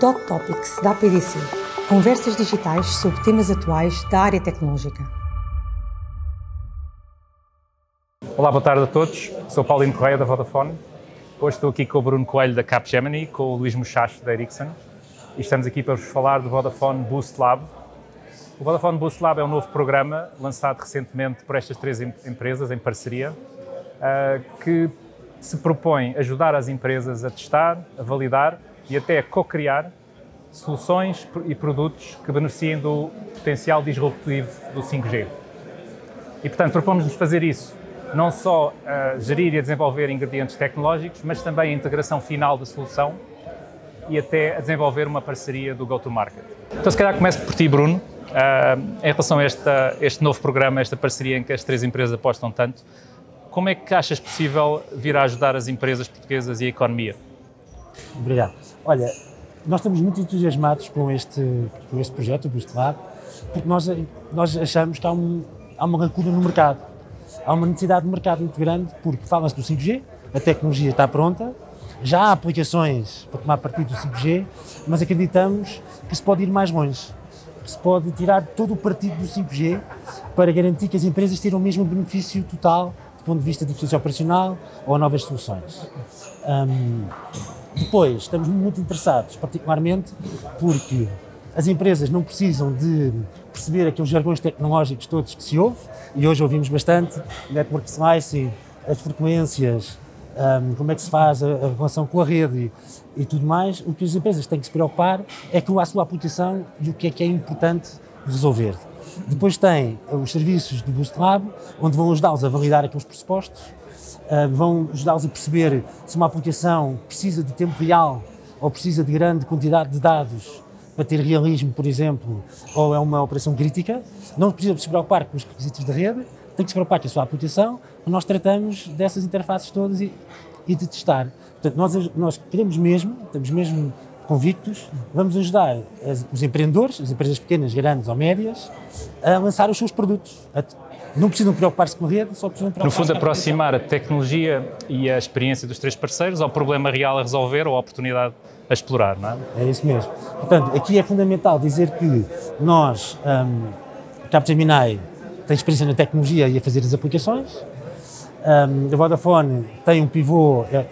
Dot Topics da APDC. Conversas digitais sobre temas atuais da área tecnológica. Olá, boa tarde a todos. Sou Paulino Correia da Vodafone. Hoje estou aqui com o Bruno Coelho da Capgemini, com o Luís Muchacho da Ericsson e estamos aqui para vos falar do Vodafone Boost Lab. O Vodafone Boost Lab é um novo programa lançado recentemente por estas três empresas em parceria uh, que se propõe ajudar as empresas a testar, a validar e até co-criar soluções e produtos que beneficiem do potencial disruptivo do 5G. E, portanto, propomos-nos fazer isso, não só a gerir e a desenvolver ingredientes tecnológicos, mas também a integração final da solução e até a desenvolver uma parceria do go-to-market. Então, se calhar começo por ti, Bruno, uh, em relação a esta, este novo programa, esta parceria em que as três empresas apostam tanto, como é que achas possível vir a ajudar as empresas portuguesas e a economia? Obrigado. Olha, nós estamos muito entusiasmados com este, com este projeto, o Boost Lab, porque nós, nós achamos que há, um, há uma lacuna no mercado. Há uma necessidade de mercado muito grande, porque fala-se do 5G, a tecnologia está pronta, já há aplicações para tomar partido do 5G, mas acreditamos que se pode ir mais longe, que se pode tirar todo o partido do 5G para garantir que as empresas tenham o mesmo benefício total do ponto de vista de eficiência operacional ou novas soluções. Um, depois, estamos muito interessados, particularmente porque as empresas não precisam de perceber aqueles jargões tecnológicos todos que se ouve, e hoje ouvimos bastante, network slicing, as frequências, um, como é que se faz a, a relação com a rede e, e, tudo mais. O que as empresas têm que se preocupar é com a sua aplicação e o que é que é importante resolver. Depois tem os serviços do Boost Lab, onde vão ajudá-los a validar aqueles pressupostos, uh, vão ajudá-los a perceber se uma aplicação precisa de tempo real ou precisa de grande quantidade de dados para ter realismo, por exemplo, ou é uma operação crítica. Não precisa se preocupar com os requisitos da rede, tem que se preocupar com a sua aplicação, nós tratamos dessas interfaces todas e, e de testar. Portanto, nós, nós queremos mesmo, estamos mesmo convictos, vamos ajudar as, os empreendedores, as empresas pequenas, grandes ou médias, a lançar os seus produtos, a, não precisam preocupar-se com a rede, só precisam preocupar-se No fundo, aproximar a tecnologia e a experiência dos três parceiros ao problema real a resolver ou à oportunidade a explorar, não é? É isso mesmo. Portanto, aqui é fundamental dizer que nós, um, Capgemini, tem experiência na tecnologia e a fazer as aplicações. Um, a Vodafone tem um pivô, é,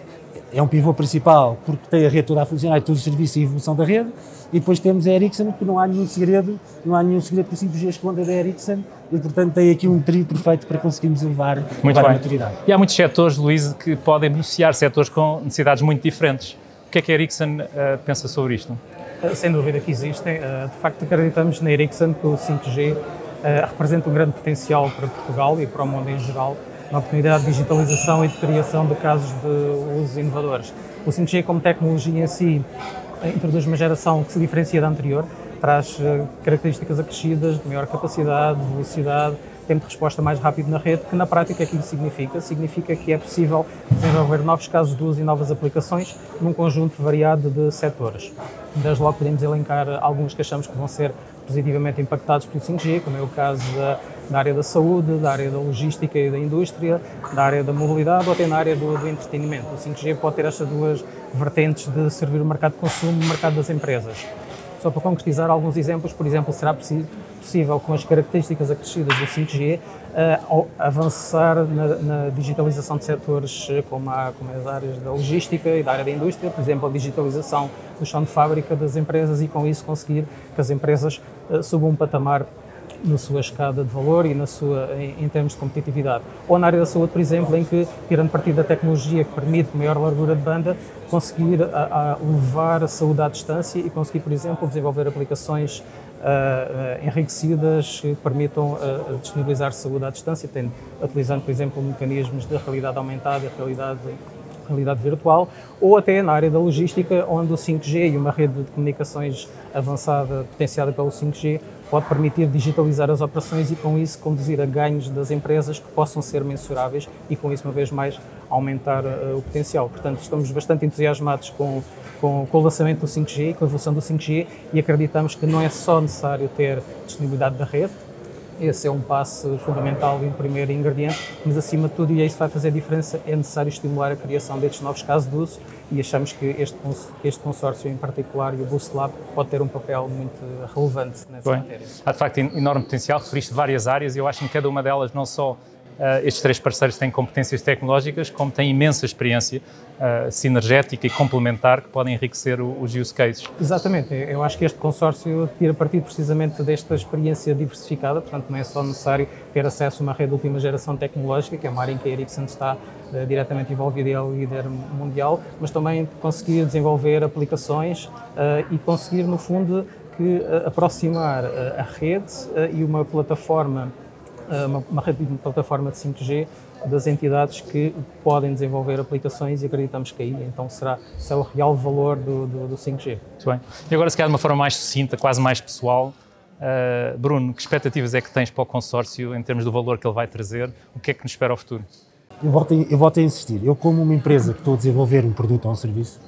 é, um pivô principal porque tem a rede toda a funcionar e todos os serviços e a evolução da rede. E depois temos a Ericsson, que não há nenhum segredo, não há nenhum segredo que o 5G esconda da Ericsson e, portanto, tem aqui um trio perfeito para conseguirmos levar, muito levar a maturidade. E há muitos setores, Luís, que podem beneficiar, setores com necessidades muito diferentes. O que é que a Ericsson uh, pensa sobre isto? Sem dúvida que existem. Uh, de facto, acreditamos na Ericsson que o 5G uh, representa um grande potencial para Portugal e para o mundo em geral, na oportunidade de digitalização e de criação de casos de usos inovadores. O 5G como tecnologia em si introduz uma geração que se diferencia da anterior, traz uh, características acrescidas de maior capacidade, velocidade, tempo de resposta mais rápido na rede, que na prática aquilo significa? Significa que é possível desenvolver novos casos de uso e novas aplicações num conjunto variado de setores. Desde logo podemos elencar alguns que achamos que vão ser positivamente impactados pelo 5G, como é o caso da, da, área da saúde, da área da logística e da indústria, da área da mobilidade ou até na área do, do entretenimento. O 5G pode ter estas duas vertentes de servir o mercado de consumo e o mercado das empresas. Só para concretizar alguns exemplos, por exemplo, será possível, com as características acrescidas do 5G, uh, eh, avançar na, na, digitalização de setores eh, como, a, como as áreas da logística e da área da indústria, por exemplo, a digitalização do chão de fábrica das empresas e com isso conseguir que as empresas uh, subam um patamar na sua escada de valor e na sua, em, em, termos de competitividade. Ou na área da saúde, por exemplo, em que, tirando partido da tecnologia que permite maior largura de banda, conseguir a, a levar a saúde à distância e conseguir, por exemplo, desenvolver aplicações uh, enriquecidas que permitam uh, disponibilizar saúde à distância, tendo, utilizando, por exemplo, mecanismos de realidade aumentada e realidade realidade virtual, ou até na área da logística, onde o 5G e uma rede de comunicações avançada potenciada pelo 5G pode permitir digitalizar as operações e, com isso, conduzir a ganhos das empresas que possam ser mensuráveis e, com isso, uma vez mais, aumentar uh, o potencial. Portanto, estamos bastante entusiasmados com, com, com, o lançamento do 5G, com a evolução do 5G e acreditamos que não é só necessário ter disponibilidade da rede, esse é um passo fundamental e um primeiro ingrediente, mas acima de tudo, e é isso que vai fazer a diferença, é necessário estimular a criação destes novos casos de uso e achamos que este, este consórcio em particular e o Boost Lab pode ter um papel muito relevante nessa Bem, matéria. Há de facto enorme potencial, referiste várias áreas e eu acho que em cada uma delas não só Uh, estes três parceiros têm competências tecnológicas, como têm imensa experiência uh, sinergética e complementar que podem enriquecer o, os use cases. Exatamente, eu acho que este consórcio tira partido precisamente desta experiência diversificada, portanto não é só necessário ter acesso a uma rede de última geração tecnológica, que é uma área em que a Ericsson está uh, diretamente envolvida e é o líder mundial, mas também conseguir desenvolver aplicações e conseguir, no fundo, que aproximar a rede e uma plataforma uma, uma, uma plataforma de 5G das entidades que podem desenvolver aplicações e acreditamos que aí então será, será o real valor do, do, do 5G. Muito bem. E agora, se calhar de uma forma mais sucinta, quase mais pessoal, uh, Bruno, que expectativas é que tens para o consórcio em termos do valor que ele vai trazer? O que é que nos espera ao futuro? Eu volto, a, eu volto a insistir. Eu, como uma empresa que estou a desenvolver um produto ou um serviço,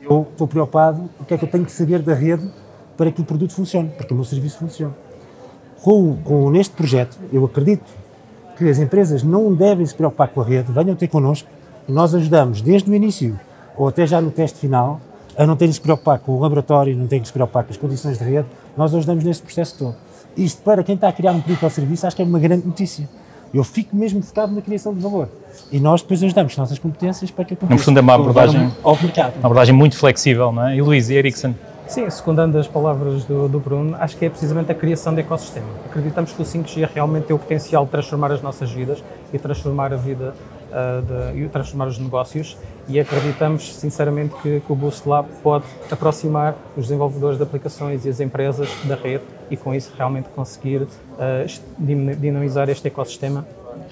eu estou preocupado o que é que eu tenho que saber da rede para que o produto funcione, para que o meu serviço funcione com, com neste projeto, eu acredito que as empresas não devem se preocupar com a rede, venham ter connosco e nós ajudamos desde o início ou até já no teste final a não terem de se preocupar com o laboratório, não terem de se preocupar com as condições de rede, nós ajudamos neste processo todo. Isto para quem está a criar um produto ou serviço acho que é uma grande notícia. Eu fico mesmo focado na criação de valor. E nós depois ajudamos as nossas competências para que a No fundo é uma abordagem. Uma abordagem muito flexível, não é? E Luís, e Ericsson? Sim, secundando as palavras do, do, Bruno, acho que é precisamente a criação de ecossistema. Acreditamos que o 5G realmente tem o potencial de transformar as nossas vidas e transformar a vida uh, de, e transformar os negócios e acreditamos sinceramente que, que o Boost Lab pode aproximar os desenvolvedores de aplicações e as empresas da rede e com isso realmente conseguir uh, dinamizar este ecossistema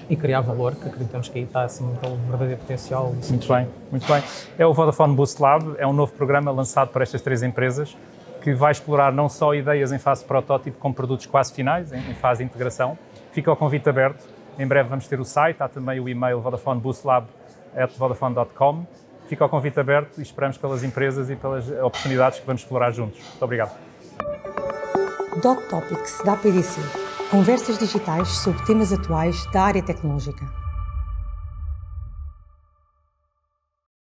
e criar valor, que acreditamos que aí está assim, o verdadeiro potencial. Muito bem, muito bem. É o Vodafone Boost Lab, é um novo programa lançado por estas três empresas que vai explorar não só ideias em fase de protótipo com produtos quase finais, em, fase de integração. Fica o convite aberto. Em breve vamos ter o site, há também o e-mail vodafoneboostlab.vodafone.com. Fica o convite aberto e esperamos pelas empresas e pelas oportunidades que vamos explorar juntos. Muito obrigado. Dot Topics da PDC Conversas digitais sobre temas atuais da área tecnológica.